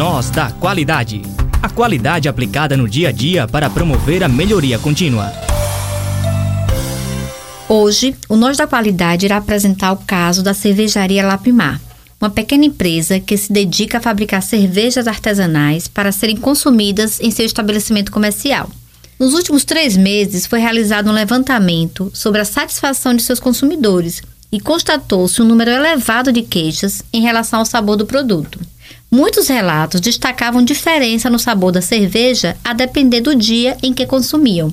Nós da Qualidade. A qualidade aplicada no dia a dia para promover a melhoria contínua. Hoje, o Nós da Qualidade irá apresentar o caso da cervejaria Lapimar, uma pequena empresa que se dedica a fabricar cervejas artesanais para serem consumidas em seu estabelecimento comercial. Nos últimos três meses, foi realizado um levantamento sobre a satisfação de seus consumidores e constatou-se um número elevado de queixas em relação ao sabor do produto. Muitos relatos destacavam diferença no sabor da cerveja a depender do dia em que consumiam.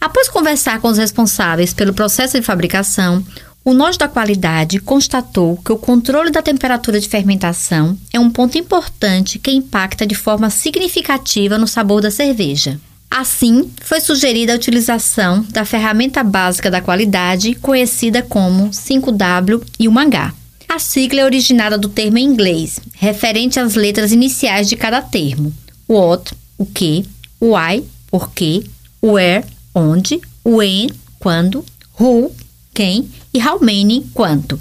Após conversar com os responsáveis pelo processo de fabricação, o Nós da Qualidade constatou que o controle da temperatura de fermentação é um ponto importante que impacta de forma significativa no sabor da cerveja. Assim, foi sugerida a utilização da ferramenta básica da qualidade, conhecida como 5W e 1H. A sigla é originada do termo em inglês, referente às letras iniciais de cada termo: what, o que, why, porquê, where, onde, when, quando, who, quem e how many, quanto.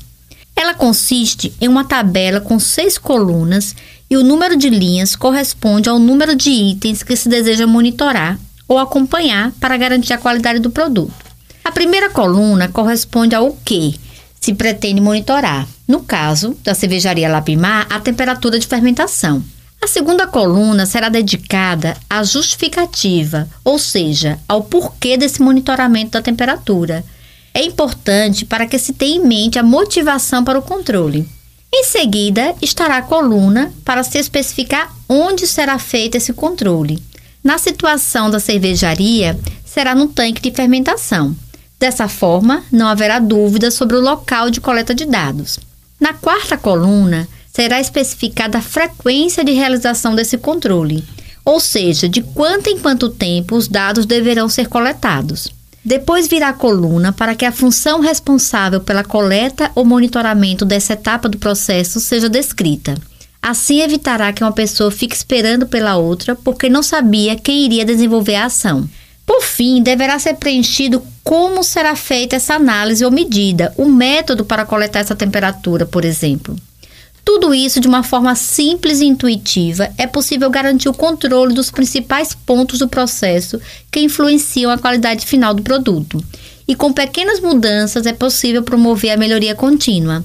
Ela consiste em uma tabela com seis colunas e o número de linhas corresponde ao número de itens que se deseja monitorar ou acompanhar para garantir a qualidade do produto. A primeira coluna corresponde ao que se pretende monitorar. No caso da cervejaria Lapimar, a temperatura de fermentação. A segunda coluna será dedicada à justificativa, ou seja, ao porquê desse monitoramento da temperatura. É importante para que se tenha em mente a motivação para o controle. Em seguida, estará a coluna para se especificar onde será feito esse controle. Na situação da cervejaria, será no tanque de fermentação. Dessa forma, não haverá dúvida sobre o local de coleta de dados. Na quarta coluna, será especificada a frequência de realização desse controle, ou seja, de quanto em quanto tempo os dados deverão ser coletados. Depois virá a coluna para que a função responsável pela coleta ou monitoramento dessa etapa do processo seja descrita. Assim evitará que uma pessoa fique esperando pela outra porque não sabia quem iria desenvolver a ação. Por fim, deverá ser preenchido como será feita essa análise ou medida, o método para coletar essa temperatura, por exemplo. Tudo isso de uma forma simples e intuitiva é possível garantir o controle dos principais pontos do processo que influenciam a qualidade final do produto. E com pequenas mudanças é possível promover a melhoria contínua.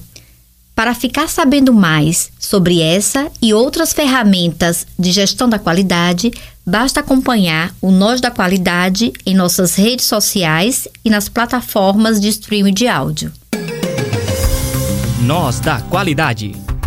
Para ficar sabendo mais sobre essa e outras ferramentas de gestão da qualidade, basta acompanhar o Nós da Qualidade em nossas redes sociais e nas plataformas de streaming de áudio. Nós da Qualidade.